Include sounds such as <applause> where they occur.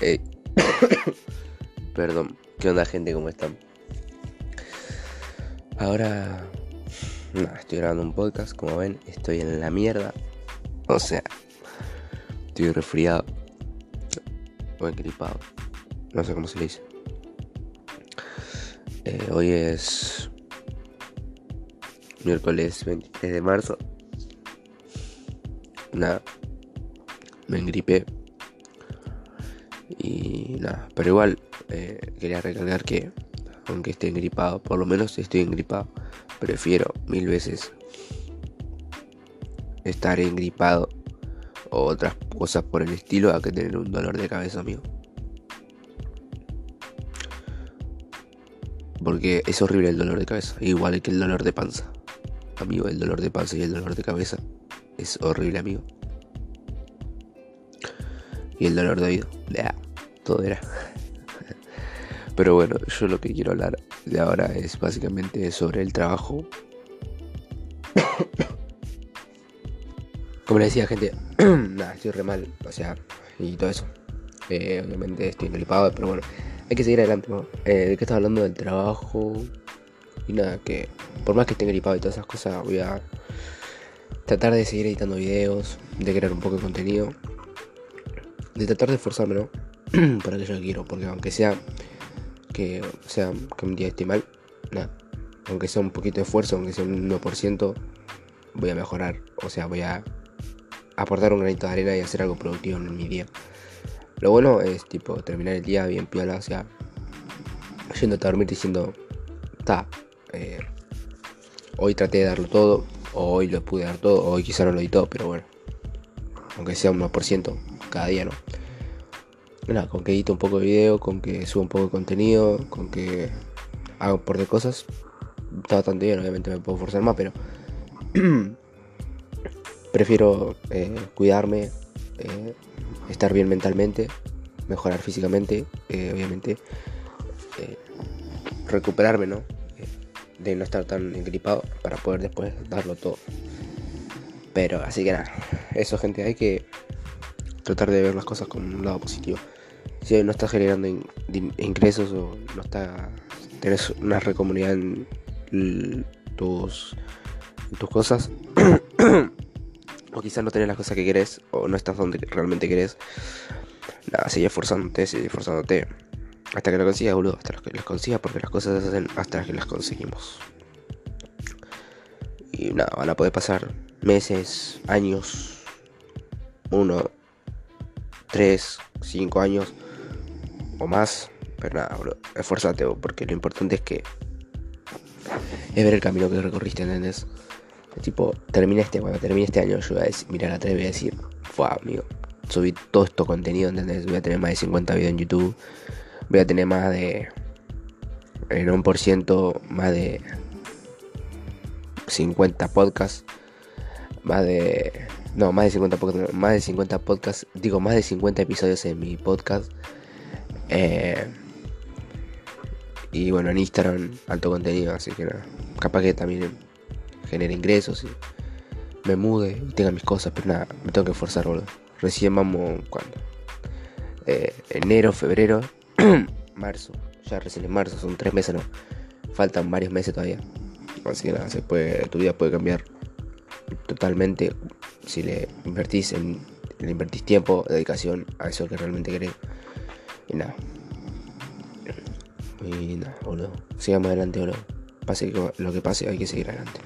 Ey. <coughs> Perdón, ¿qué onda gente? ¿Cómo están? Ahora... Estoy grabando un podcast, como ven, estoy en la mierda. O sea, estoy resfriado. O engripado. No sé cómo se le dice. Eh, hoy es miércoles 23 de marzo. Nada, me engripé y nada, pero igual eh, quería recalcar que aunque esté engripado, por lo menos estoy engripado, prefiero mil veces estar engripado o otras cosas por el estilo a que tener un dolor de cabeza, amigo. Porque es horrible el dolor de cabeza, igual que el dolor de panza. Amigo, el dolor de panza y el dolor de cabeza es horrible, amigo. Y el dolor de oído, todo era. Pero bueno, yo lo que quiero hablar de ahora es básicamente sobre el trabajo. <coughs> Como le decía, gente, <coughs> nada, estoy re mal, o sea, y todo eso. Eh, obviamente estoy gripado, pero bueno, hay que seguir adelante. Eh, ¿De qué estás hablando? Del trabajo. Y nada, que por más que esté gripado y todas esas cosas, voy a tratar de seguir editando videos, de crear un poco de contenido, de tratar de esforzarme, ¿no? <clears throat> para que yo quiero, porque aunque sea que sea que un día esté mal, nada, aunque sea un poquito de esfuerzo, aunque sea un 1%, voy a mejorar, o sea, voy a aportar un granito de arena y hacer algo productivo en mi día. Lo bueno es tipo terminar el día bien piola, o sea, yendo a dormir diciendo, está, eh, hoy traté de darlo todo, o hoy lo pude dar todo, o hoy quizá no lo di todo, pero bueno, aunque sea un 1% cada día, ¿no? nada, con que edito un poco de video, con que subo un poco de contenido, con que hago por de cosas, está bastante bien, obviamente me puedo forzar más, pero <clears throat> prefiero eh, cuidarme, eh, estar bien mentalmente, mejorar físicamente, eh, obviamente, recuperarme, ¿no? de no estar tan engripado para poder después darlo todo. Pero así que nada, eso gente, hay que tratar de ver las cosas con un lado positivo. Si no estás generando ingresos o no está tenés una recomunidad en tus, tus cosas <clears throat> o quizás no tenés las cosas que querés o no estás donde realmente querés nada sigue esforzándote sigue esforzándote hasta que lo consigas boludo hasta que las consigas porque las cosas se hacen hasta que las conseguimos. Y nada van a poder pasar meses años uno tres cinco años o más. Pero nada, bro, esfuérzate, porque lo importante es que es ver el camino que recorriste, ¿entendés? Tipo, termina este, cuando termine este año, yo voy a mirar atrás y voy a decir, fue amigo, subí todo esto contenido, ¿entendés? Voy a tener más de 50 videos en YouTube, voy a tener más de, en un por ciento, más de 50 podcasts, más de, no, más de 50 podcasts, más de 50 podcasts, digo, más de 50 episodios en mi podcast eh, y bueno, en Instagram alto contenido, así que nada. Capaz que también genere ingresos y me mude y tenga mis cosas, pero nada, me tengo que esforzar, boludo. Recién vamos, cuando eh, enero, febrero, <clears throat> marzo. Ya recién en marzo, son tres meses, ¿no? Faltan varios meses todavía. Así que nada, se puede, tu vida puede cambiar totalmente si le invertís en, le invertís tiempo, dedicación a eso que realmente querés. Y nada. Y nada, boludo. Sigamos adelante, boludo. Pase lo que pase, hay que seguir adelante.